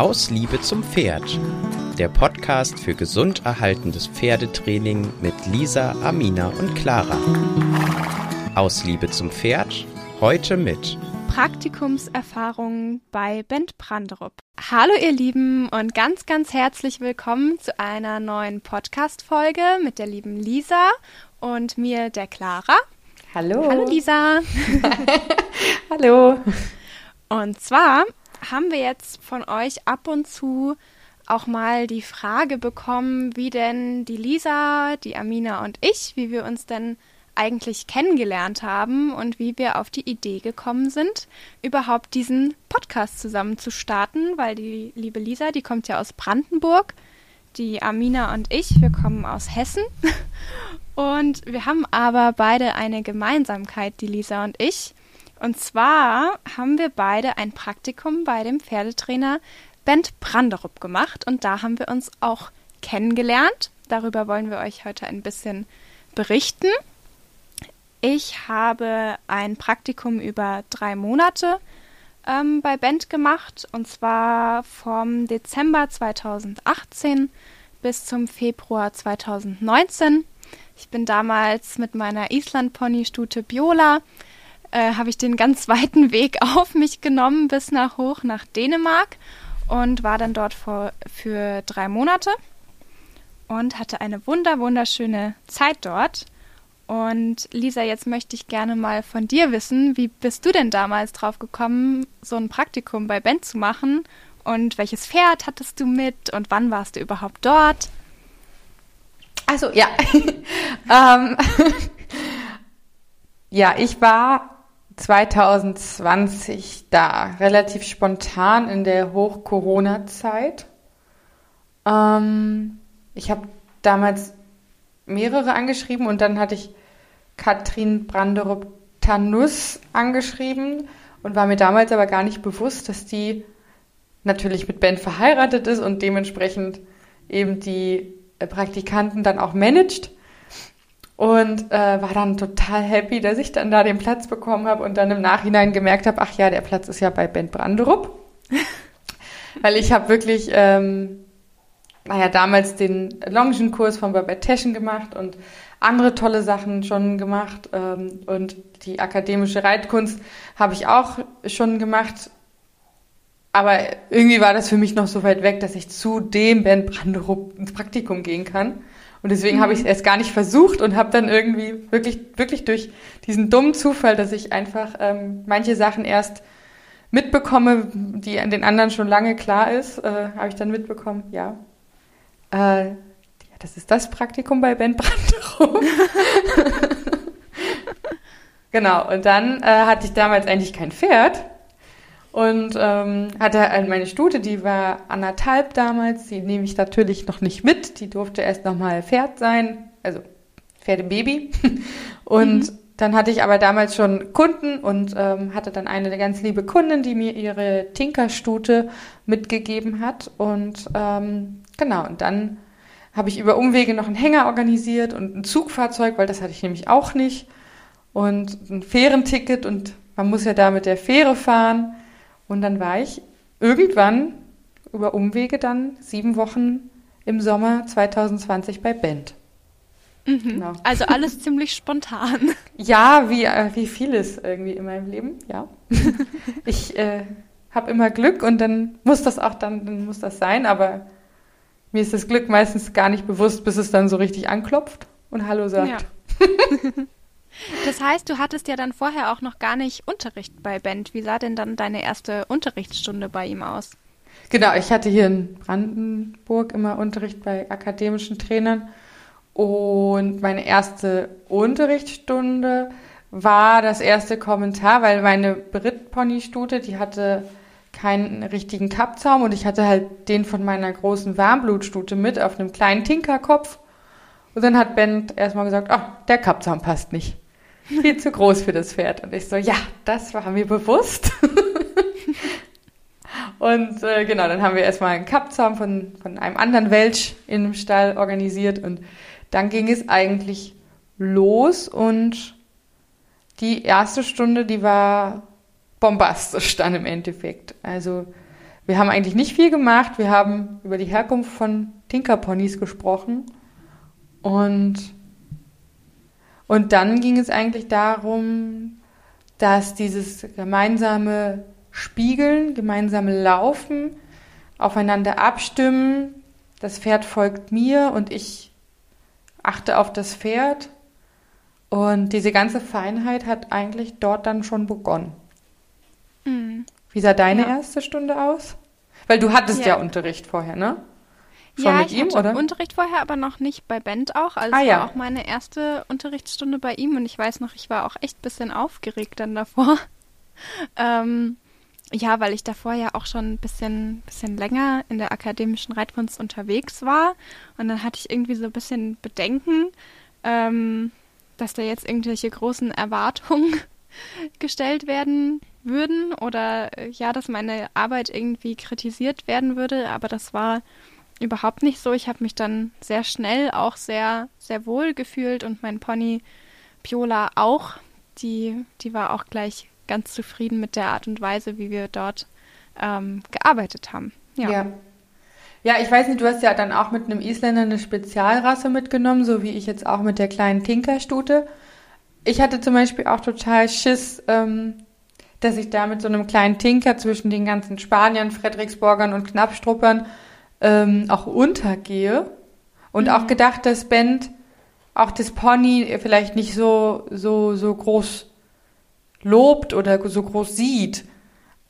Aus Liebe zum Pferd. Der Podcast für gesund erhaltendes Pferdetraining mit Lisa, Amina und Clara. Aus Liebe zum Pferd. Heute mit Praktikumserfahrungen bei Bent Branderup. Hallo ihr Lieben und ganz, ganz herzlich willkommen zu einer neuen Podcast-Folge mit der lieben Lisa und mir, der Clara. Hallo. Hallo Lisa. Hallo. Und zwar haben wir jetzt von euch ab und zu auch mal die Frage bekommen, wie denn die Lisa, die Amina und ich, wie wir uns denn eigentlich kennengelernt haben und wie wir auf die Idee gekommen sind, überhaupt diesen Podcast zusammen zu starten, weil die liebe Lisa, die kommt ja aus Brandenburg, die Amina und ich, wir kommen aus Hessen und wir haben aber beide eine Gemeinsamkeit, die Lisa und ich. Und zwar haben wir beide ein Praktikum bei dem Pferdetrainer Bent Branderup gemacht und da haben wir uns auch kennengelernt. Darüber wollen wir euch heute ein bisschen berichten. Ich habe ein Praktikum über drei Monate ähm, bei Bent gemacht und zwar vom Dezember 2018 bis zum Februar 2019. Ich bin damals mit meiner Island-Pony-Stute Biola äh, habe ich den ganz weiten Weg auf mich genommen bis nach hoch nach Dänemark und war dann dort vor, für drei Monate und hatte eine wunder wunderschöne Zeit dort. Und Lisa, jetzt möchte ich gerne mal von dir wissen, wie bist du denn damals drauf gekommen, so ein Praktikum bei Ben zu machen? Und welches Pferd hattest du mit und wann warst du überhaupt dort? Also ja, ähm, ja, ich war 2020 da, relativ spontan in der Hoch-Corona-Zeit. Ähm, ich habe damals mehrere angeschrieben und dann hatte ich Katrin Branderup-Tanus angeschrieben und war mir damals aber gar nicht bewusst, dass die natürlich mit Ben verheiratet ist und dementsprechend eben die Praktikanten dann auch managt und äh, war dann total happy, dass ich dann da den Platz bekommen habe und dann im Nachhinein gemerkt habe, ach ja, der Platz ist ja bei Ben Branderup. Weil ich habe wirklich, ähm, naja, damals den Longenkurs von Babette Teschen gemacht und andere tolle Sachen schon gemacht. Ähm, und die akademische Reitkunst habe ich auch schon gemacht. Aber irgendwie war das für mich noch so weit weg, dass ich zu dem Ben Branderup ins Praktikum gehen kann. Und deswegen mhm. habe ich es erst gar nicht versucht und habe dann irgendwie wirklich, wirklich durch diesen dummen Zufall, dass ich einfach ähm, manche Sachen erst mitbekomme, die an den anderen schon lange klar ist, äh, habe ich dann mitbekommen, ja. Äh, ja, das ist das Praktikum bei Ben Branderup. genau, und dann äh, hatte ich damals eigentlich kein Pferd und ähm, hatte halt meine Stute, die war anderthalb damals, die nehme ich natürlich noch nicht mit, die durfte erst nochmal Pferd sein, also Pferdebaby. Und mhm. dann hatte ich aber damals schon Kunden und ähm, hatte dann eine ganz liebe Kundin, die mir ihre Tinkerstute mitgegeben hat. Und ähm, genau, und dann habe ich über Umwege noch einen Hänger organisiert und ein Zugfahrzeug, weil das hatte ich nämlich auch nicht. Und ein Fährenticket und man muss ja da mit der Fähre fahren. Und dann war ich irgendwann über Umwege dann sieben Wochen im Sommer 2020 bei Bent. Mhm. Genau. Also alles ziemlich spontan. Ja, wie, äh, wie vieles irgendwie in meinem Leben, ja. ich äh, habe immer Glück und dann muss das auch dann, dann muss das sein, aber mir ist das Glück meistens gar nicht bewusst, bis es dann so richtig anklopft und Hallo sagt. Ja. Das heißt, du hattest ja dann vorher auch noch gar nicht Unterricht bei Bent. Wie sah denn dann deine erste Unterrichtsstunde bei ihm aus? Genau, ich hatte hier in Brandenburg immer Unterricht bei akademischen Trainern und meine erste Unterrichtsstunde war das erste Kommentar, weil meine Brit-Pony-Stute, die hatte keinen richtigen Kappzaum und ich hatte halt den von meiner großen Warmblutstute mit auf einem kleinen Tinkerkopf. Und dann hat Ben erstmal gesagt, oh, der Kappzaum passt nicht viel zu groß für das Pferd. Und ich so, ja, das war mir bewusst. und äh, genau, dann haben wir erstmal einen Kappzaum von, von einem anderen Welch in dem Stall organisiert und dann ging es eigentlich los und die erste Stunde, die war bombastisch dann im Endeffekt. Also wir haben eigentlich nicht viel gemacht. Wir haben über die Herkunft von Tinkerponys gesprochen. Und, und dann ging es eigentlich darum, dass dieses gemeinsame Spiegeln, gemeinsame Laufen, aufeinander abstimmen, das Pferd folgt mir und ich achte auf das Pferd. Und diese ganze Feinheit hat eigentlich dort dann schon begonnen. Mhm. Wie sah deine ja. erste Stunde aus? Weil du hattest ja, ja Unterricht vorher, ne? Schon ja, mit ich ihm, hatte oder? Unterricht vorher, aber noch nicht bei Bent auch. Also ah, es war auch meine erste Unterrichtsstunde bei ihm und ich weiß noch, ich war auch echt ein bisschen aufgeregt dann davor. ähm, ja, weil ich davor ja auch schon ein bisschen, bisschen länger in der akademischen Reitkunst unterwegs war. Und dann hatte ich irgendwie so ein bisschen Bedenken, ähm, dass da jetzt irgendwelche großen Erwartungen gestellt werden würden oder äh, ja, dass meine Arbeit irgendwie kritisiert werden würde. Aber das war überhaupt nicht so. Ich habe mich dann sehr schnell auch sehr, sehr wohl gefühlt und mein Pony Piola auch. Die, die war auch gleich ganz zufrieden mit der Art und Weise, wie wir dort ähm, gearbeitet haben. Ja. ja. Ja, ich weiß nicht, du hast ja dann auch mit einem Isländer eine Spezialrasse mitgenommen, so wie ich jetzt auch mit der kleinen Tinkerstute. Ich hatte zum Beispiel auch total Schiss, ähm, dass ich da mit so einem kleinen Tinker zwischen den ganzen Spaniern, Frederiksborgern und Knappstruppern ähm, auch untergehe. Und mhm. auch gedacht, dass Bent auch das Pony vielleicht nicht so, so, so groß lobt oder so groß sieht.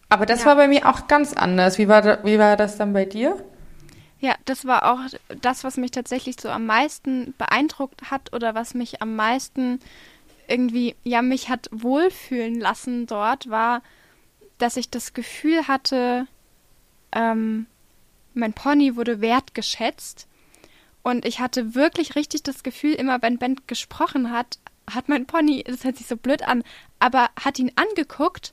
Aber das ja. war bei mir auch ganz anders. Wie war, da, wie war das dann bei dir? Ja, das war auch das, was mich tatsächlich so am meisten beeindruckt hat oder was mich am meisten irgendwie, ja, mich hat wohlfühlen lassen dort, war, dass ich das Gefühl hatte, ähm, mein Pony wurde wertgeschätzt. Und ich hatte wirklich richtig das Gefühl, immer wenn Ben gesprochen hat, hat mein Pony, das hört sich so blöd an, aber hat ihn angeguckt,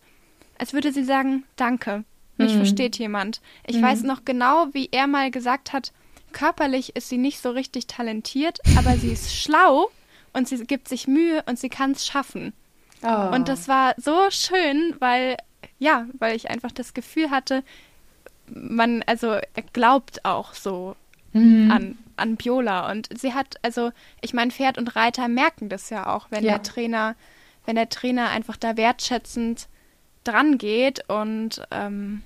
als würde sie sagen, danke, mich mhm. versteht jemand. Ich mhm. weiß noch genau, wie er mal gesagt hat, körperlich ist sie nicht so richtig talentiert, aber sie ist schlau und sie gibt sich Mühe und sie kann es schaffen. Oh. Und das war so schön, weil, ja, weil ich einfach das Gefühl hatte, man, also er glaubt auch so mhm. an an Biola. Und sie hat, also, ich meine, Pferd und Reiter merken das ja auch, wenn ja. der Trainer, wenn der Trainer einfach da wertschätzend dran geht und ähm,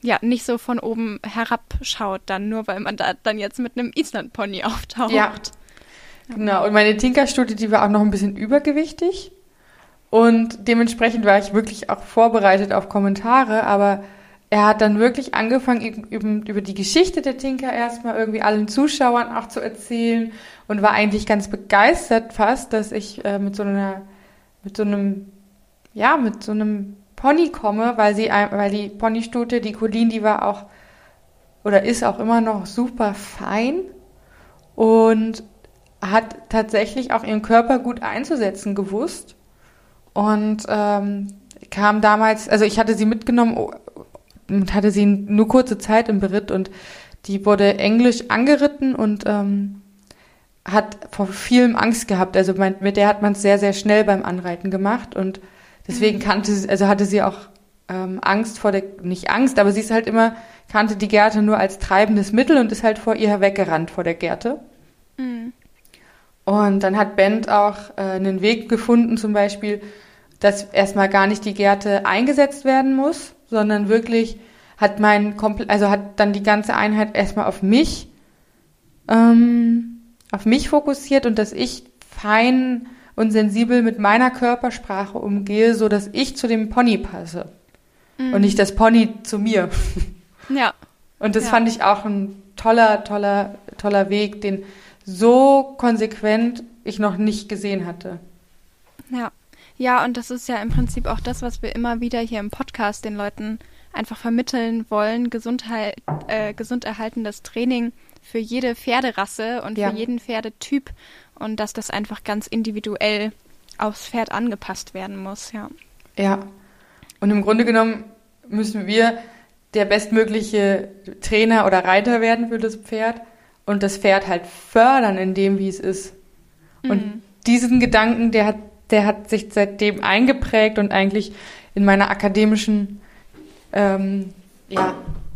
ja, nicht so von oben herabschaut, dann nur weil man da dann jetzt mit einem Island-Pony auftaucht. Ja. Genau, und meine Tinker-Studie, die war auch noch ein bisschen übergewichtig. Und dementsprechend war ich wirklich auch vorbereitet auf Kommentare, aber er hat dann wirklich angefangen, über die Geschichte der Tinker erstmal irgendwie allen Zuschauern auch zu erzählen und war eigentlich ganz begeistert fast, dass ich äh, mit so einer, mit so einem, ja, mit so einem Pony komme, weil sie, weil die Ponystute, die Colleen, die war auch oder ist auch immer noch super fein und hat tatsächlich auch ihren Körper gut einzusetzen gewusst und ähm, kam damals, also ich hatte sie mitgenommen und hatte sie nur kurze Zeit im Beritt und die wurde englisch angeritten und ähm, hat vor vielem Angst gehabt. Also mein, mit der hat man es sehr, sehr schnell beim Anreiten gemacht und deswegen mhm. kannte sie, also hatte sie auch ähm, Angst vor der, nicht Angst, aber sie ist halt immer, kannte die Gerte nur als treibendes Mittel und ist halt vor ihr weggerannt vor der Gerte. Mhm. Und dann hat Bent auch äh, einen Weg gefunden, zum Beispiel, dass erstmal gar nicht die Gerte eingesetzt werden muss, sondern wirklich hat mein also hat dann die ganze Einheit erstmal auf mich, ähm, auf mich fokussiert und dass ich fein und sensibel mit meiner Körpersprache umgehe, so dass ich zu dem Pony passe mhm. und nicht das Pony zu mir. Ja. Und das ja. fand ich auch ein toller, toller, toller Weg, den so konsequent ich noch nicht gesehen hatte. Ja. Ja, und das ist ja im Prinzip auch das, was wir immer wieder hier im Podcast den Leuten einfach vermitteln wollen, Gesundheit, äh, gesund erhaltendes Training für jede Pferderasse und ja. für jeden Pferdetyp und dass das einfach ganz individuell aufs Pferd angepasst werden muss, ja. Ja. Und im Grunde genommen müssen wir der bestmögliche Trainer oder Reiter werden für das Pferd und das Pferd halt fördern in dem, wie es ist. Und mhm. diesen Gedanken, der hat, der hat sich seitdem eingeprägt und eigentlich in meiner akademischen ähm, ja,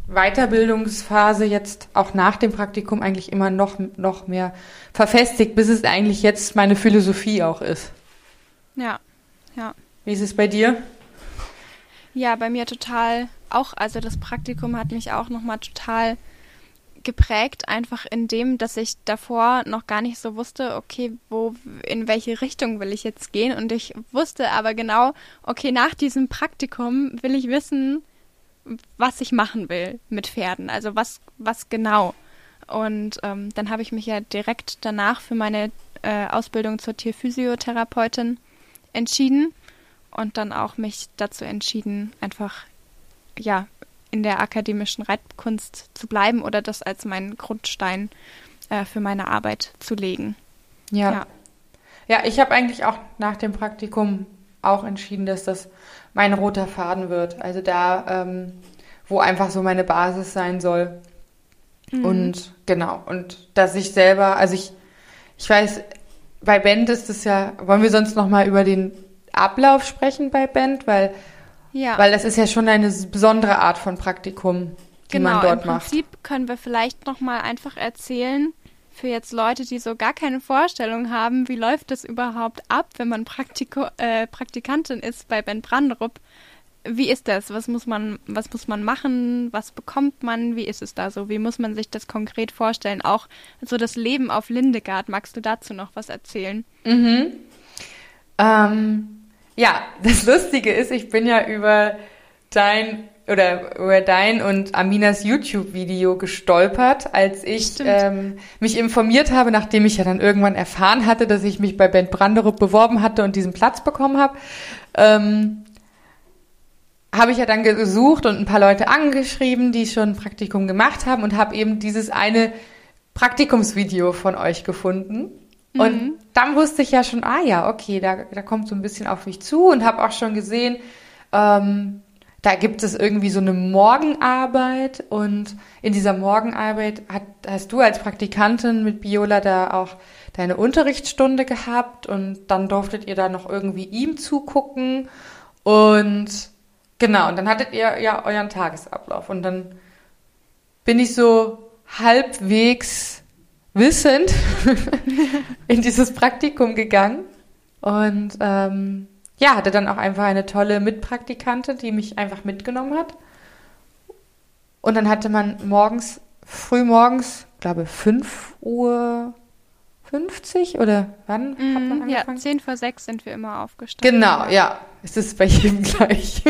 Weiterbildungsphase jetzt auch nach dem Praktikum eigentlich immer noch, noch mehr verfestigt, bis es eigentlich jetzt meine Philosophie auch ist. Ja, ja. Wie ist es bei dir? Ja, bei mir total auch. Also das Praktikum hat mich auch nochmal total geprägt, einfach in dem, dass ich davor noch gar nicht so wusste, okay, wo, in welche Richtung will ich jetzt gehen. Und ich wusste aber genau, okay, nach diesem Praktikum will ich wissen, was ich machen will mit Pferden. Also was, was genau. Und ähm, dann habe ich mich ja direkt danach für meine äh, Ausbildung zur Tierphysiotherapeutin entschieden und dann auch mich dazu entschieden, einfach ja in der akademischen Reitkunst zu bleiben oder das als meinen Grundstein äh, für meine Arbeit zu legen. Ja. Ja, ja ich habe eigentlich auch nach dem Praktikum auch entschieden, dass das mein roter Faden wird. Also da, ähm, wo einfach so meine Basis sein soll. Mhm. Und genau, und dass ich selber, also ich, ich weiß, bei Band ist es ja, wollen wir sonst nochmal über den Ablauf sprechen bei Band, weil ja. Weil das ist ja schon eine besondere Art von Praktikum, die genau, man dort macht. Im Prinzip können wir vielleicht noch mal einfach erzählen für jetzt Leute, die so gar keine Vorstellung haben, wie läuft das überhaupt ab, wenn man Praktiko äh, Praktikantin ist bei Ben Branderup. Wie ist das? Was muss man, was muss man machen? Was bekommt man? Wie ist es da so? Wie muss man sich das konkret vorstellen? Auch so das Leben auf Lindegard. Magst du dazu noch was erzählen? Mhm. Ähm, ja, das Lustige ist, ich bin ja über dein oder über dein und Aminas YouTube-Video gestolpert, als ich ähm, mich informiert habe, nachdem ich ja dann irgendwann erfahren hatte, dass ich mich bei Ben Branderup beworben hatte und diesen Platz bekommen habe. Ähm, habe ich ja dann gesucht und ein paar Leute angeschrieben, die schon ein Praktikum gemacht haben und habe eben dieses eine Praktikumsvideo von euch gefunden. Und mhm. Dann wusste ich ja schon, ah ja, okay, da, da kommt so ein bisschen auf mich zu und habe auch schon gesehen, ähm, da gibt es irgendwie so eine Morgenarbeit und in dieser Morgenarbeit hat, hast du als Praktikantin mit Biola da auch deine Unterrichtsstunde gehabt und dann durftet ihr da noch irgendwie ihm zugucken und genau, und dann hattet ihr ja euren Tagesablauf und dann bin ich so halbwegs wissend in dieses Praktikum gegangen und ähm, ja, hatte dann auch einfach eine tolle Mitpraktikantin, die mich einfach mitgenommen hat. Und dann hatte man morgens, früh morgens, glaube 5 Uhr 50 oder wann mm, hat man angefangen? Ja, 10 vor 6 sind wir immer aufgestanden. Genau, ja. Es ist bei jedem gleich.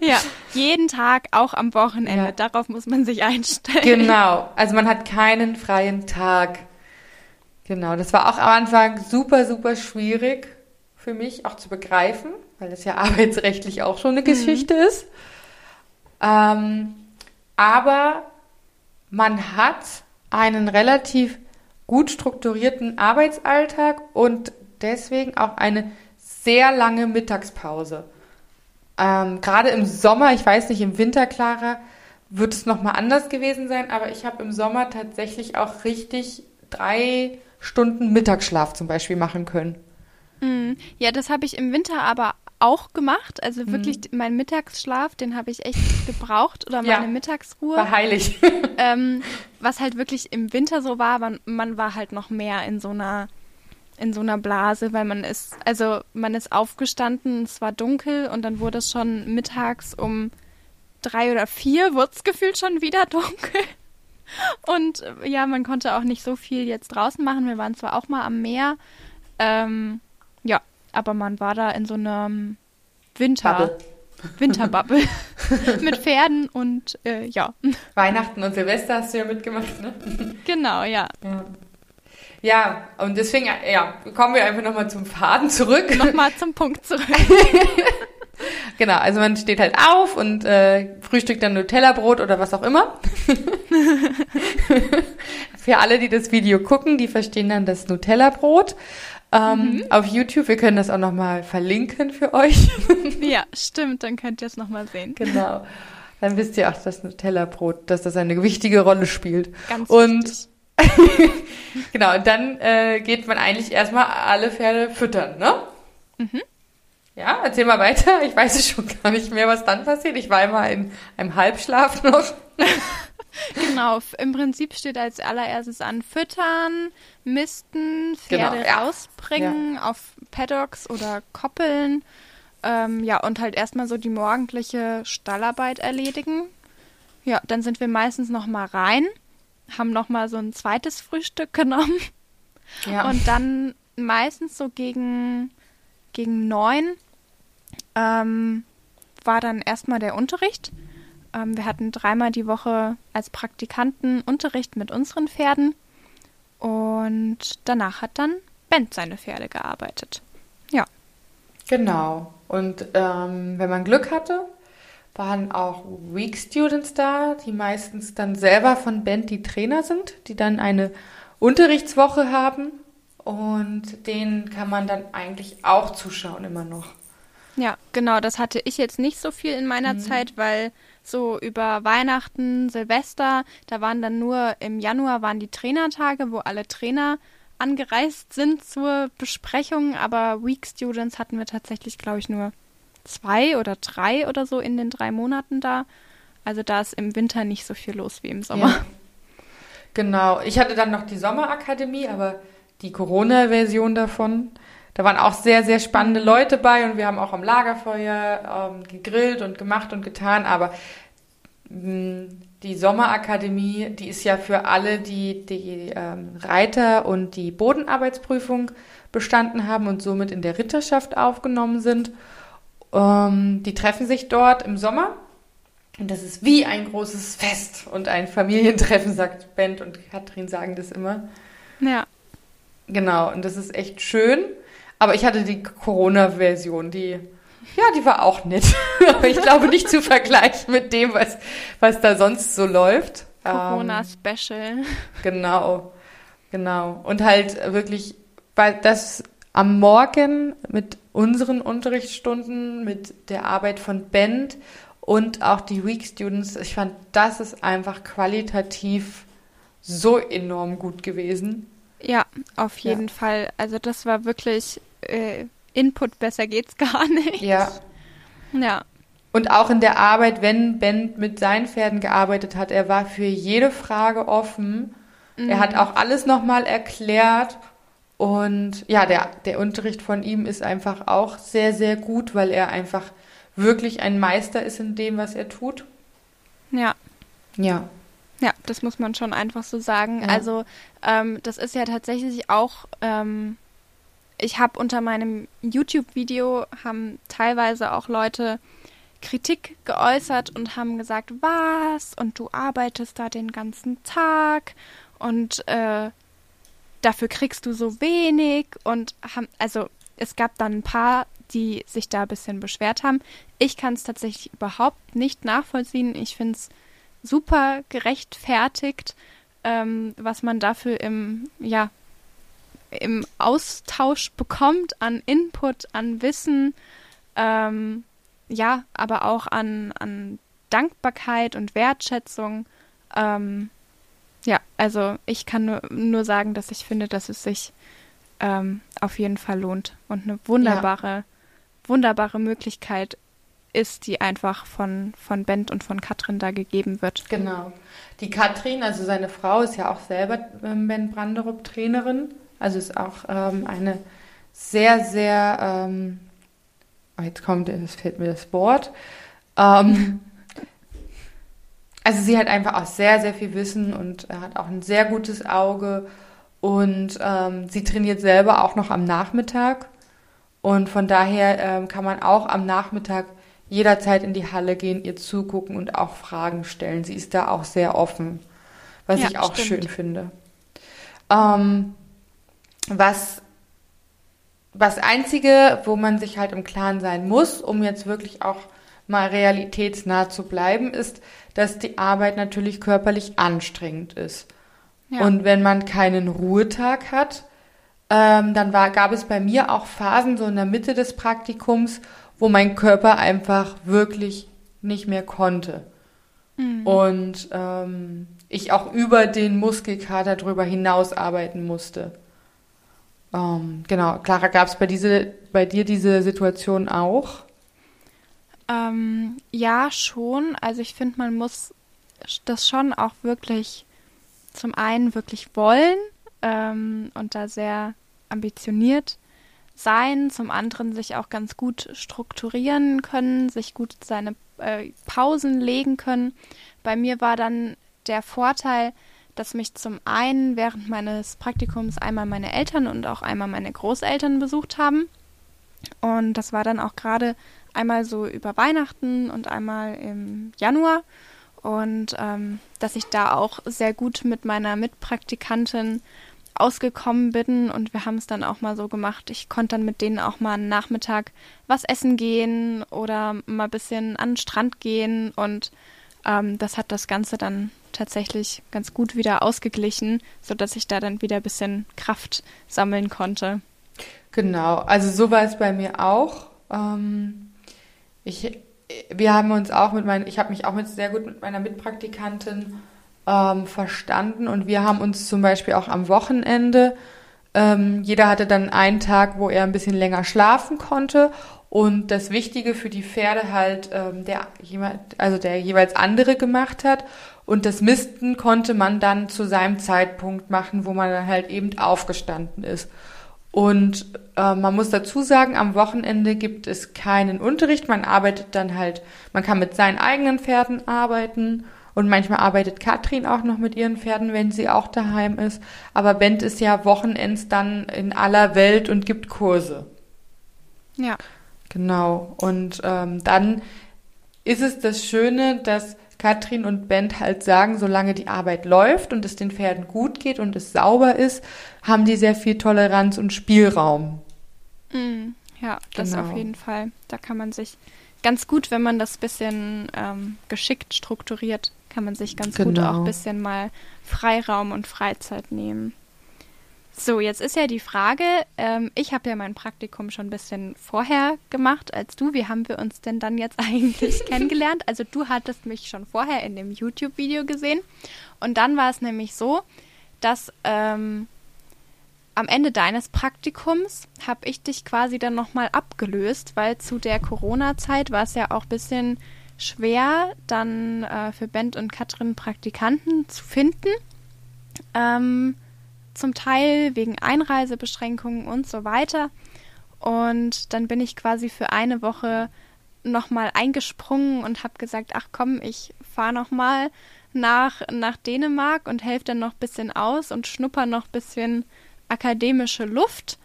ja, jeden Tag, auch am Wochenende. Ja. Darauf muss man sich einstellen. Genau. Also man hat keinen freien Tag. Genau, das war auch am Anfang super, super schwierig für mich auch zu begreifen, weil das ja arbeitsrechtlich auch schon eine mhm. Geschichte ist. Ähm, aber man hat einen relativ gut strukturierten Arbeitsalltag und deswegen auch eine sehr lange Mittagspause. Ähm, Gerade im Sommer, ich weiß nicht, im Winter, Clara, wird es nochmal anders gewesen sein, aber ich habe im Sommer tatsächlich auch richtig drei Stunden Mittagsschlaf zum Beispiel machen können. Mm, ja, das habe ich im Winter aber auch gemacht. Also mhm. wirklich mm. meinen Mittagsschlaf, den habe ich echt gebraucht oder meine ja, Mittagsruhe. War heilig. ähm, was halt wirklich im Winter so war, man, man war halt noch mehr in so einer in so einer Blase, weil man ist, also man ist aufgestanden, es war dunkel und dann wurde es schon mittags um drei oder vier, wurde es gefühlt schon wieder dunkel. Und äh, ja, man konnte auch nicht so viel jetzt draußen machen. Wir waren zwar auch mal am Meer, ähm, ja, aber man war da in so einem Winter. Bubble. Winterbubble mit Pferden und äh, ja. Weihnachten und Silvester hast du ja mitgemacht, ne? Genau, ja. ja. Ja, und deswegen, ja, kommen wir einfach nochmal zum Faden zurück. Nochmal zum Punkt zurück. Genau, also man steht halt auf und äh, frühstückt dann Nutella-Brot oder was auch immer. Für alle, die das Video gucken, die verstehen dann das Nutella-Brot. Ähm, mhm. Auf YouTube, wir können das auch nochmal verlinken für euch. ja, stimmt, dann könnt ihr es nochmal sehen. Genau. Dann wisst ihr auch, dass Nutella-Brot, dass das eine wichtige Rolle spielt. Ganz und wichtig. genau, und dann äh, geht man eigentlich erstmal alle Pferde füttern, ne? Mhm. Ja, erzähl mal weiter. Ich weiß es schon gar nicht mehr, was dann passiert. Ich war immer in einem Halbschlaf noch. genau, im Prinzip steht als allererstes an Füttern, Misten, Pferde Genau, ja. rausbringen auf Paddocks oder Koppeln. Ähm, ja, und halt erstmal so die morgendliche Stallarbeit erledigen. Ja, dann sind wir meistens noch mal rein, haben noch mal so ein zweites Frühstück genommen Ja. und dann meistens so gegen, gegen neun ähm, war dann erstmal der Unterricht. Ähm, wir hatten dreimal die Woche als Praktikanten Unterricht mit unseren Pferden. Und danach hat dann Ben seine Pferde gearbeitet. Ja, Genau. Und ähm, wenn man Glück hatte, waren auch Week Students da, die meistens dann selber von Band die Trainer sind, die dann eine Unterrichtswoche haben. Und denen kann man dann eigentlich auch zuschauen immer noch. Ja, genau. Das hatte ich jetzt nicht so viel in meiner Zeit, weil so über Weihnachten, Silvester, da waren dann nur im Januar waren die Trainertage, wo alle Trainer angereist sind zur Besprechung, aber Week Students hatten wir tatsächlich, glaube ich, nur zwei oder drei oder so in den drei Monaten da. Also da ist im Winter nicht so viel los wie im Sommer. Ja. Genau. Ich hatte dann noch die Sommerakademie, aber die Corona-Version davon. Da waren auch sehr, sehr spannende Leute bei und wir haben auch am Lagerfeuer ähm, gegrillt und gemacht und getan. Aber mh, die Sommerakademie, die ist ja für alle, die die ähm, Reiter und die Bodenarbeitsprüfung bestanden haben und somit in der Ritterschaft aufgenommen sind. Ähm, die treffen sich dort im Sommer und das ist wie ein großes Fest und ein Familientreffen, sagt Bent und Katrin sagen das immer. Ja, Genau, und das ist echt schön. Aber ich hatte die Corona-Version, die, ja, die war auch nett. Aber ich glaube nicht zu vergleichen mit dem, was, was da sonst so läuft. Ähm, Corona-Special. Genau, genau. Und halt wirklich, weil das am Morgen mit unseren Unterrichtsstunden, mit der Arbeit von Band und auch die Week Students, ich fand, das ist einfach qualitativ so enorm gut gewesen. Ja, auf Ja. jeden Fall. Also das war wirklich äh, Input, besser geht's gar nicht. Ja. Ja, Und auch in der Arbeit, wenn Ben mit seinen Pferden gearbeitet hat, er war für jede Frage offen. Er hat auch alles nochmal erklärt. Und ja, der, der Unterricht von ihm ist einfach auch sehr, sehr gut, weil er einfach wirklich ein Meister ist in dem, was er tut. ja. Ja. Ja, das muss man schon einfach so sagen. Ja. Also ähm, das ist ja tatsächlich auch, ähm, ich habe unter meinem YouTube-Video haben teilweise auch Leute Kritik geäußert und haben gesagt, was? Und du arbeitest da den ganzen Tag und äh, dafür kriegst du so wenig und haben, also es gab dann ein paar, die sich da ein bisschen beschwert haben. Ich kann es tatsächlich überhaupt nicht nachvollziehen. Ich finde es super gerechtfertigt, ähm, was man dafür im, ja, im Austausch bekommt an Input, an Wissen, ähm, ja, aber auch an, an Dankbarkeit und Wertschätzung. Ähm, ja, also ich kann nur, nur sagen, dass ich finde, dass es sich ähm, auf jeden Fall lohnt und eine wunderbare, wunderbare Möglichkeit ist, die einfach von, von Bent und von Katrin da gegeben wird. Genau. Die Katrin, also seine Frau, ist ja auch selber ähm, Ben Branderup Trainerin. Also ist auch ähm, eine sehr, sehr, ähm, oh, jetzt kommt, es fehlt mir das Wort. Ähm, also sie hat einfach auch sehr, sehr viel Wissen und äh, hat auch ein sehr gutes Auge. Und ähm, sie trainiert selber auch noch am Nachmittag. Und von daher ähm, kann man auch am Nachmittag jederzeit in die Halle gehen, ihr zugucken und auch Fragen stellen. Sie ist da auch sehr offen, was Ja, ich auch stimmt. schön finde. Ähm, was, was Einzige, wo man sich halt im Klaren sein muss, um jetzt wirklich auch mal realitätsnah zu bleiben, ist, dass die Arbeit natürlich körperlich anstrengend ist. Ja. Und wenn man keinen Ruhetag hat, ähm, dann war, gab es bei mir auch Phasen so in der Mitte des Praktikums, wo mein Körper einfach wirklich nicht mehr konnte. Und ähm, ich auch über den Muskelkater drüber hinaus arbeiten musste. Ähm, genau, Clara, gab es bei, bei dir diese Situation auch? Ähm, ja, schon. Also ich finde, man muss das schon auch wirklich zum einen wirklich wollen ähm, und da sehr ambitioniert sein, zum anderen sich auch ganz gut strukturieren können, sich gut seine äh, Pausen legen können. Bei mir war dann der Vorteil, dass mich zum einen während meines Praktikums einmal meine Eltern und auch einmal meine Großeltern besucht haben. Und das war dann auch gerade einmal so über Weihnachten und einmal im Januar. Und ähm, dass ich da auch sehr gut mit meiner Mitpraktikantin ausgekommen bin und wir haben es dann auch mal so gemacht. Ich konnte dann mit denen auch mal einen Nachmittag was essen gehen oder mal ein bisschen an den Strand gehen und ähm, das hat das Ganze dann tatsächlich ganz gut wieder ausgeglichen, sodass ich da dann wieder ein bisschen Kraft sammeln konnte. Genau, also so war es bei mir auch. Ähm, ich, wir haben uns auch mit meinen, ich habe mich auch mit sehr gut mit meiner Mitpraktikantin ähm, verstanden und wir haben uns zum Beispiel auch am Wochenende, ähm, jeder hatte dann einen Tag, wo er ein bisschen länger schlafen konnte und das Wichtige für die Pferde halt ähm, der also der jeweils andere gemacht hat und das Misten konnte man dann zu seinem Zeitpunkt machen, wo man dann halt eben aufgestanden ist. Und äh, man muss dazu sagen, am Wochenende gibt es keinen Unterricht. Man arbeitet dann halt, man kann mit seinen eigenen Pferden arbeiten und manchmal arbeitet Katrin auch noch mit ihren Pferden, wenn sie auch daheim ist. Aber Bent ist ja Wochenends dann in aller Welt und gibt Kurse. Ja. Genau. Und ähm, dann ist es das Schöne, dass Katrin und Bent halt sagen, solange die Arbeit läuft und es den Pferden gut geht und es sauber ist, haben die sehr viel Toleranz und Spielraum. Mm, ja, das genau. auf jeden Fall. Da kann man sich ganz gut, wenn man das bisschen ähm, geschickt strukturiert, kann man sich ganz genau. gut auch ein bisschen mal Freiraum und Freizeit nehmen. So, jetzt ist ja die Frage, ähm, ich habe ja mein Praktikum schon ein bisschen vorher gemacht als du. Wie haben wir uns denn dann jetzt eigentlich kennengelernt? Also du hattest mich schon vorher in dem YouTube-Video gesehen. Und dann war es nämlich so, dass ähm, am Ende deines Praktikums habe ich dich quasi dann nochmal abgelöst, weil zu der Corona-Zeit war es ja auch ein bisschen schwer, dann äh, für Bent und Katrin Praktikanten zu finden. Ähm, zum Teil wegen Einreisebeschränkungen und so weiter. Und dann bin ich quasi für eine Woche nochmal eingesprungen und habe gesagt, ach komm, ich fahre nochmal nach, nach Dänemark und helfe dann noch ein bisschen aus und schnupper noch ein bisschen akademische Luft.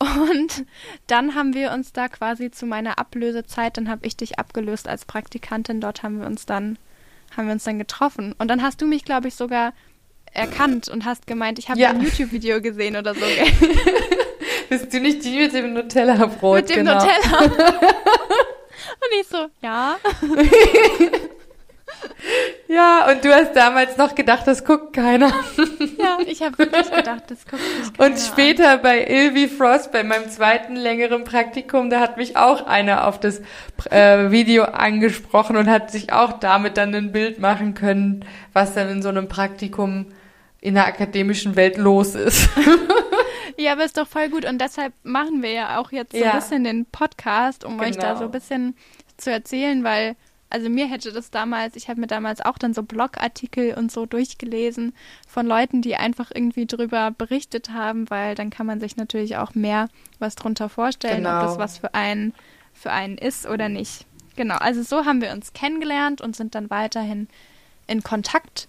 Und dann haben wir uns da quasi zu meiner Ablösezeit, dann habe ich dich abgelöst als Praktikantin. Dort haben wir uns dann, haben wir uns dann getroffen. Und dann hast du mich, glaube ich, sogar erkannt und hast gemeint, ich habe ja. ein YouTube-Video gesehen oder so. Bist du nicht die mit dem Nutella-Brot? Mit dem genau. Nutella. und ich so, ja. Ja, und du hast damals noch gedacht, das guckt keiner. Ja, ich habe wirklich gedacht, das guckt nicht keiner. Und später an. bei Ilvi Frost, bei meinem zweiten längeren Praktikum, da hat mich auch einer auf das äh, Video angesprochen und hat sich auch damit dann ein Bild machen können, was dann in so einem Praktikum in der akademischen Welt los ist. ja, aber ist doch voll gut und deshalb machen wir ja auch jetzt so ja. ein bisschen den Podcast, um genau. euch da genau. so ein bisschen zu erzählen, weil also mir hätte das damals, ich habe mir damals auch dann so Blogartikel und so durchgelesen von Leuten, die einfach irgendwie drüber berichtet haben, weil dann kann man sich natürlich auch mehr was drunter vorstellen, genau. ob das was für einen für einen ist oder nicht. Genau, also so haben wir uns kennengelernt und sind dann weiterhin in Kontakt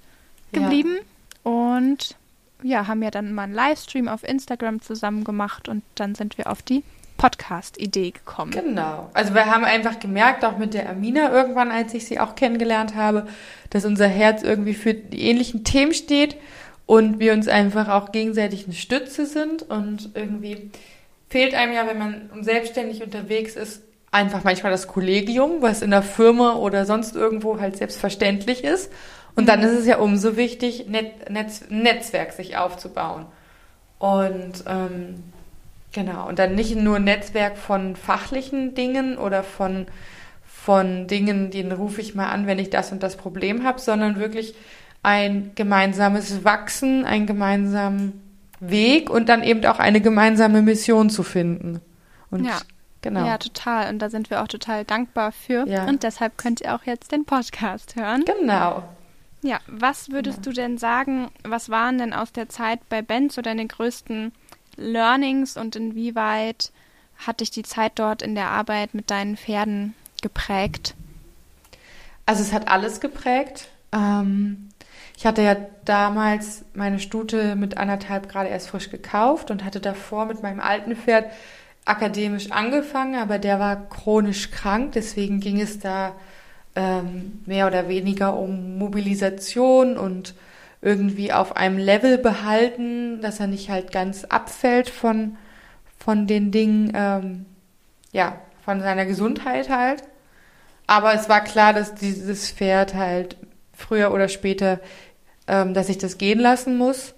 geblieben ja. Und ja, haben ja dann mal einen Livestream auf Instagram zusammen gemacht und dann sind wir auf die Podcast-Idee gekommen. Genau. Also wir haben einfach gemerkt, auch mit der Amina irgendwann, als ich sie auch kennengelernt habe, dass unser Herz irgendwie für die ähnlichen Themen steht und wir uns einfach auch gegenseitig eine Stütze sind und irgendwie fehlt einem ja, wenn man selbstständig unterwegs ist, einfach manchmal das Kollegium, was in der Firma oder sonst irgendwo halt selbstverständlich ist. Und dann mhm. ist es ja umso wichtig, Net Netz Netzwerk sich aufzubauen. Und ähm, Genau, und dann nicht nur ein Netzwerk von fachlichen Dingen oder von, von Dingen, den rufe ich mal an, wenn ich das und das Problem habe, sondern wirklich ein gemeinsames Wachsen, einen gemeinsamen Weg und dann eben auch eine gemeinsame Mission zu finden. Und ja. Genau. Ja, total. Und da sind wir auch total dankbar für. Ja. Und deshalb könnt ihr auch jetzt den Podcast hören. Genau. Ja, was würdest ja. du denn sagen, was waren denn aus der Zeit bei Ben so deine größten Learnings und inwieweit hat dich die Zeit dort in der Arbeit mit deinen Pferden geprägt? Also es hat alles geprägt. Ähm, ich hatte ja damals meine Stute mit anderthalb gerade erst frisch gekauft und hatte davor mit meinem alten Pferd akademisch angefangen, aber der war chronisch krank, deswegen ging es da ähm, mehr oder weniger um Mobilisation und irgendwie auf einem Level behalten, dass er nicht halt ganz abfällt von, von den Dingen, ähm, ja, von seiner Gesundheit halt. Aber es war klar, dass dieses Pferd halt früher oder später, ähm, dass ich das gehen lassen muss.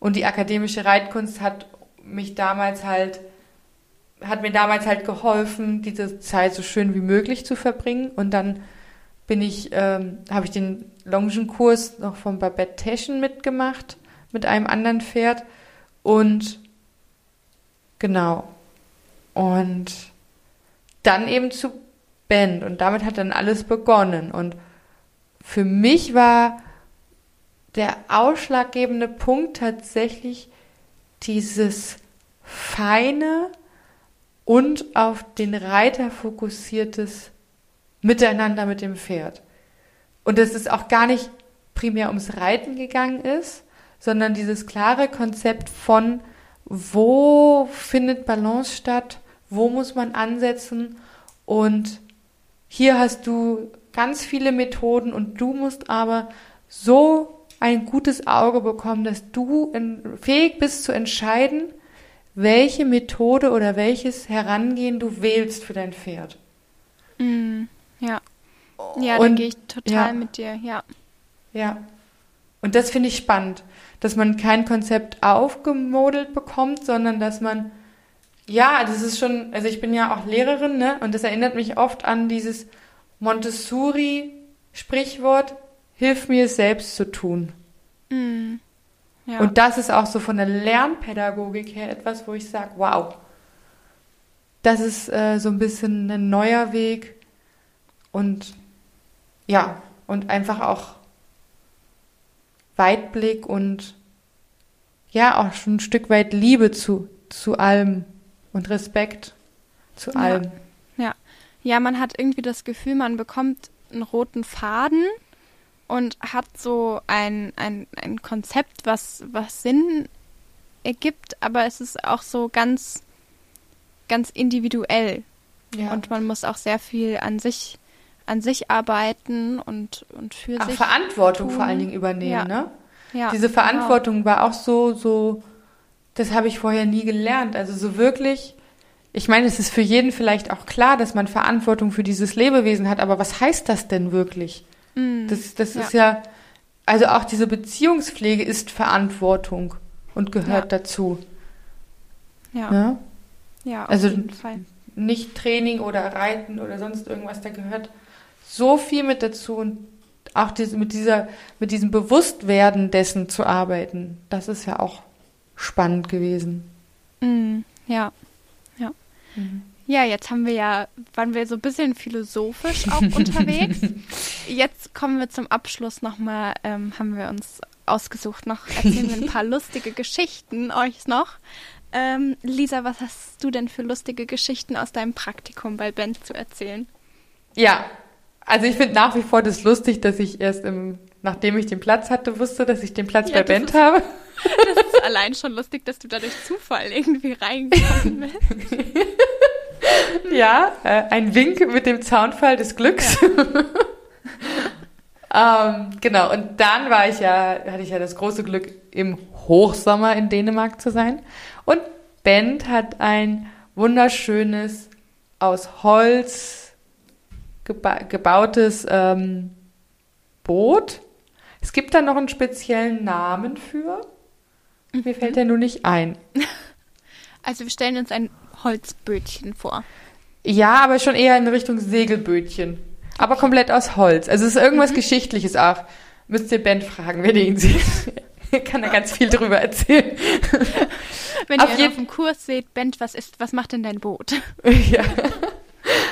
Und die akademische Reitkunst hat mich damals halt, hat mir damals halt geholfen, diese Zeit so schön wie möglich zu verbringen. Und dann bin ich, ähm, habe ich den Longenkurs noch von Babette Teschen mitgemacht, mit einem anderen Pferd. Und genau. Und dann eben zu Band. Und damit hat dann alles begonnen. Und für mich war der ausschlaggebende Punkt tatsächlich dieses feine und auf den Reiter fokussiertes Miteinander mit dem Pferd. Und dass es auch gar nicht primär ums Reiten gegangen ist, sondern dieses klare Konzept von, wo findet Balance statt, wo muss man ansetzen und hier hast du ganz viele Methoden und du musst aber so ein gutes Auge bekommen, dass du fähig bist zu entscheiden, welche Methode oder welches Herangehen du wählst für dein Pferd. Mm, ja. Ja, da gehe ich total ja. mit dir, ja. Ja. Und das finde ich spannend, dass man kein Konzept aufgemodelt bekommt, sondern dass man ja, das ist schon, also ich bin ja auch Lehrerin, ne? Und das erinnert mich oft an dieses Montessori-Sprichwort, hilf mir es selbst zu tun. Mm, ja. Und das ist auch so von der Lernpädagogik her etwas, wo ich sage, wow, das ist äh, so ein bisschen ein neuer Weg und ja, und einfach auch Weitblick und ja, auch schon ein Stück weit Liebe zu, zu allem und Respekt zu ja. allem. Ja. Ja, man hat irgendwie das Gefühl, man bekommt einen roten Faden und hat so ein, ein, ein Konzept, was, was Sinn ergibt, aber es ist auch so ganz, ganz individuell. Ja. Und man muss auch sehr viel an sich, an sich arbeiten und, und für auch sich. Verantwortung tun. vor allen Dingen übernehmen, ja. ne? Ja, Diese genau. Verantwortung genau. war auch so, so das habe ich vorher nie gelernt. Also so wirklich, ich meine, es ist für jeden vielleicht auch klar, dass man Verantwortung für dieses Lebewesen hat, aber was heißt das denn wirklich? Mm, das das ja. ist ja, also auch diese Beziehungspflege ist Verantwortung und gehört ja. dazu. Ja. Ja, ja also nicht Training oder Reiten oder sonst irgendwas, da gehört so viel mit dazu und auch mit dieser, mit diesem Bewusstwerden dessen zu arbeiten, das ist ja auch spannend gewesen. Mm, ja, ja. Mhm. Ja, jetzt haben wir ja, waren wir so ein bisschen philosophisch auch unterwegs. Jetzt kommen wir zum Abschluss nochmal, ähm, haben wir uns ausgesucht, noch erzählen wir ein paar lustige Geschichten euch noch. Ähm, Lisa, was hast du denn für lustige Geschichten aus deinem Praktikum bei Band zu erzählen? Ja, also ich finde nach wie vor das lustig, dass ich erst im, nachdem ich den Platz hatte, wusste, dass ich den Platz ja, bei Band habe. Das ist allein schon lustig, dass du da durch Zufall irgendwie reingekommen bist. ja, äh, ein Wink mit dem Zaunfall des Glücks. Ja. ähm, genau, und dann war ich ja, hatte ich ja das große Glück, im Hochsommer in Dänemark zu sein. Und Bent hat ein wunderschönes, aus Holz geba gebautes ähm, Boot. Es gibt da noch einen speziellen Namen für. Mir fällt der nur nicht ein. Also wir stellen uns ein Holzbötchen vor. Ja, aber schon eher in Richtung Segelbötchen. Aber komplett aus Holz. Also es ist irgendwas mhm. Geschichtliches auch. Müsst ihr Ben fragen, wenn ihr ihn seht. kann er ganz viel drüber erzählen. Wenn auf ihr auf dem Kurs seht, Ben, was ist, was macht denn dein Boot? ja.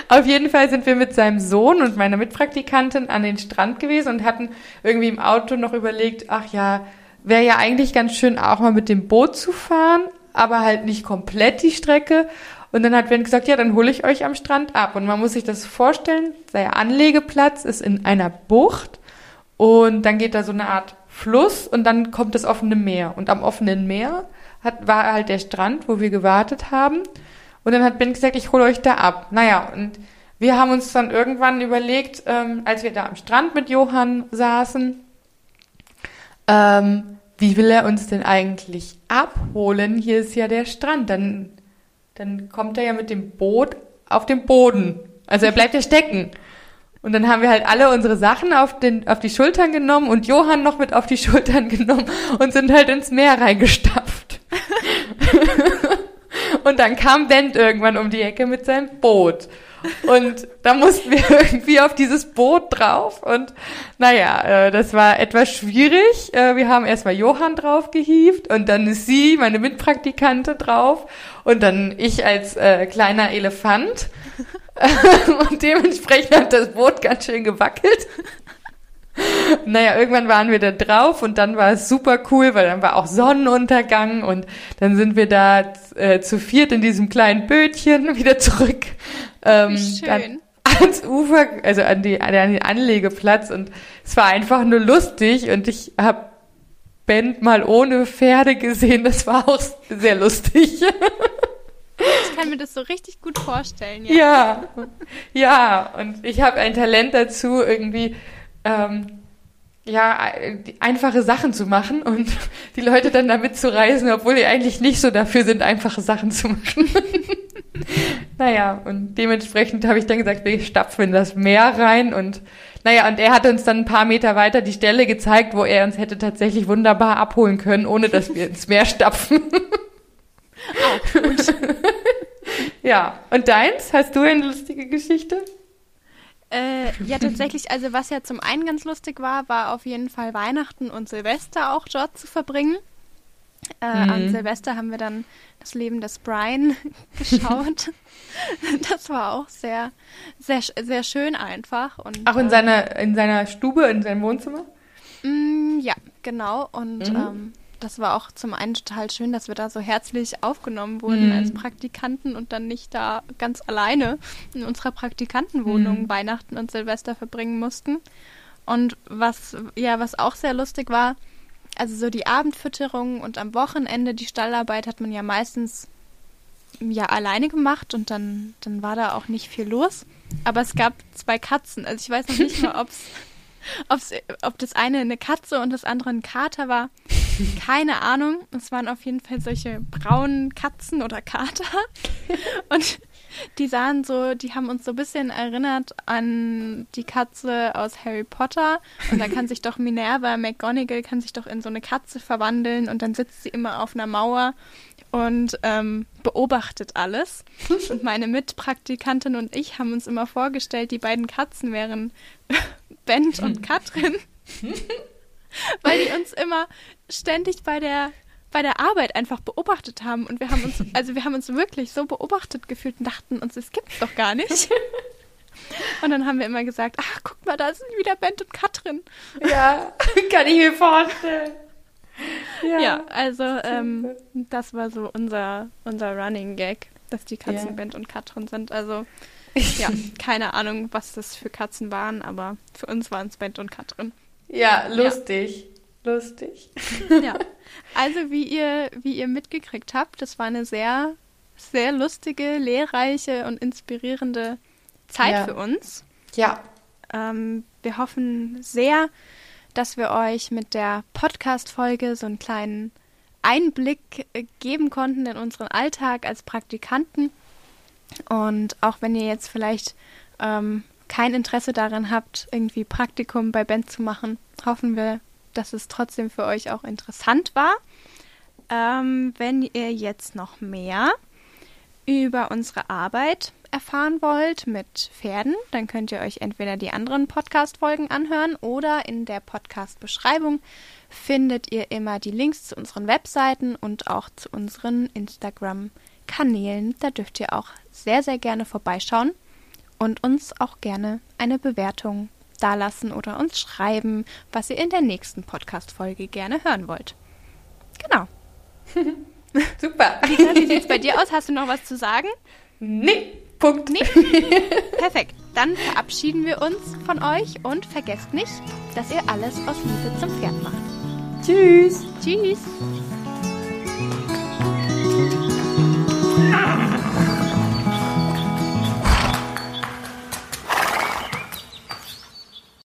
Auf jeden Fall sind wir mit seinem Sohn und meiner Mitpraktikantin an den Strand gewesen und hatten irgendwie im Auto noch überlegt, ach ja, wäre ja eigentlich ganz schön auch mal mit dem Boot zu fahren, aber halt nicht komplett die Strecke. Und dann hat Ben gesagt, ja, dann hole ich euch am Strand ab. Und man muss sich das vorstellen, der Anlegeplatz ist in einer Bucht und dann geht da so eine Art Fluss und dann kommt das offene Meer. Und am offenen Meer hat, war halt der Strand, wo wir gewartet haben. Und dann hat Ben gesagt, ich hole euch da ab. Naja, und wir haben uns dann irgendwann überlegt, ähm, als wir da am Strand mit Johann saßen, ähm, wie will er uns denn eigentlich abholen? Hier ist ja der Strand. Dann, dann kommt er ja mit dem Boot auf den Boden. Also er bleibt ja stecken. Und dann haben wir halt alle unsere Sachen auf, den, auf die Schultern genommen und Johann noch mit auf die Schultern genommen und sind halt ins Meer reingestapft. und dann kam Bent irgendwann um die Ecke mit seinem Boot. Und da mussten wir irgendwie auf dieses Boot drauf. Und naja, äh, das war etwas schwierig. Äh, wir haben erstmal Johann drauf gehievt und dann ist sie, meine Mitpraktikante, drauf. Und dann ich als äh, kleiner Elefant. und dementsprechend hat das Boot ganz schön gewackelt. Naja, irgendwann waren wir da drauf und dann war es super cool, weil dann war auch Sonnenuntergang und dann sind wir da äh, zu viert in diesem kleinen Bötchen wieder zurück ähm, Schön. ans Ufer, also an, die, an den Anlegeplatz und es war einfach nur lustig und ich habe Band mal ohne Pferde gesehen, das war auch sehr lustig. Ich kann mir das so richtig gut vorstellen. Ja, ja, ja und ich habe ein Talent dazu, irgendwie ähm, ja, einfache Sachen zu machen und die Leute dann damit zu reisen, obwohl die eigentlich nicht so dafür sind, einfache Sachen zu machen. naja, und dementsprechend habe ich dann gesagt, wir stapfen in das Meer rein und naja, und er hat uns dann ein paar Meter weiter die Stelle gezeigt, wo er uns hätte tatsächlich wunderbar abholen können, ohne dass wir ins Meer stapfen. Auch gut. ja, und deins? Hast du eine lustige Geschichte? Äh, ja, tatsächlich, also was ja zum einen ganz lustig war, war auf jeden Fall Weihnachten und Silvester auch dort zu verbringen. Äh, Mhm. An Silvester haben wir dann das Leben des Brian geschaut. das war auch sehr, sehr, sehr schön einfach. Und, Auch in äh, seiner, in seiner Stube, in seinem Wohnzimmer? Mm, ja, genau. Und Mhm. ähm, das war auch zum einen total schön, dass wir da so herzlich aufgenommen wurden Mhm. als Praktikanten und dann nicht da ganz alleine in unserer Praktikantenwohnung Mhm. Weihnachten und Silvester verbringen mussten. Und was, ja, was auch sehr lustig war, also so die Abendfütterung und am Wochenende die Stallarbeit hat man ja meistens ja alleine gemacht und dann, dann war da auch nicht viel los. Aber es gab zwei Katzen. Also ich weiß noch nicht mal, ob's, ob's, ob das eine eine Katze und das andere ein Kater war. Keine Ahnung. Es waren auf jeden Fall solche braunen Katzen oder Kater. Und die sahen so, die haben uns so ein bisschen erinnert an die Katze aus Harry Potter. Und da kann sich doch Minerva McGonagall kann sich doch in so eine Katze verwandeln und dann sitzt sie immer auf einer Mauer und ähm, beobachtet alles. Und meine Mitpraktikantin und ich haben uns immer vorgestellt, die beiden Katzen wären Bent und Katrin, weil die uns immer ständig bei der bei der Arbeit einfach beobachtet haben und wir haben uns also wir haben uns wirklich so beobachtet gefühlt und dachten uns, es gibt's doch gar nicht. Und dann haben wir immer gesagt, ach, guck mal, da sind wieder Bent und Katrin. Ja, kann ich mir vorstellen. Ja, also ähm, das war so unser, unser Running Gag, dass die Katzen Ja. Bent und Katrin sind. Also ja, keine Ahnung, was das für Katzen waren, aber für uns waren es Bent und Katrin. Ja, lustig. Lustig. Ja. Also wie ihr, wie ihr mitgekriegt habt, das war eine sehr, sehr lustige, lehrreiche und inspirierende Zeit Ja. für uns. Ja. Ähm, wir hoffen sehr, dass wir euch mit der Podcast-Folge so einen kleinen Einblick äh, geben konnten in unseren Alltag als Praktikanten. Und auch wenn ihr jetzt vielleicht ähm, kein Interesse daran habt, irgendwie Praktikum bei Band zu machen, hoffen wir, dass es trotzdem für euch auch interessant war. Ähm, wenn ihr jetzt noch mehr über unsere Arbeit erfahren wollt mit Pferden, dann könnt ihr euch entweder die anderen Podcast-Folgen anhören oder in der Podcast-Beschreibung findet ihr immer die Links zu unseren Webseiten und auch zu unseren Instagram-Kanälen. Da dürft ihr auch sehr, sehr gerne vorbeischauen und uns auch gerne eine Bewertung dalassen oder uns schreiben, was ihr in der nächsten Podcast-Folge gerne hören wollt. Genau. Super. Wie sieht es bei dir aus? Hast du noch was zu sagen? Nee. Punkt. Nee. Perfekt. Dann verabschieden wir uns von euch und vergesst nicht, dass ihr alles aus Liebe zum Pferd macht. Tschüss. Tschüss.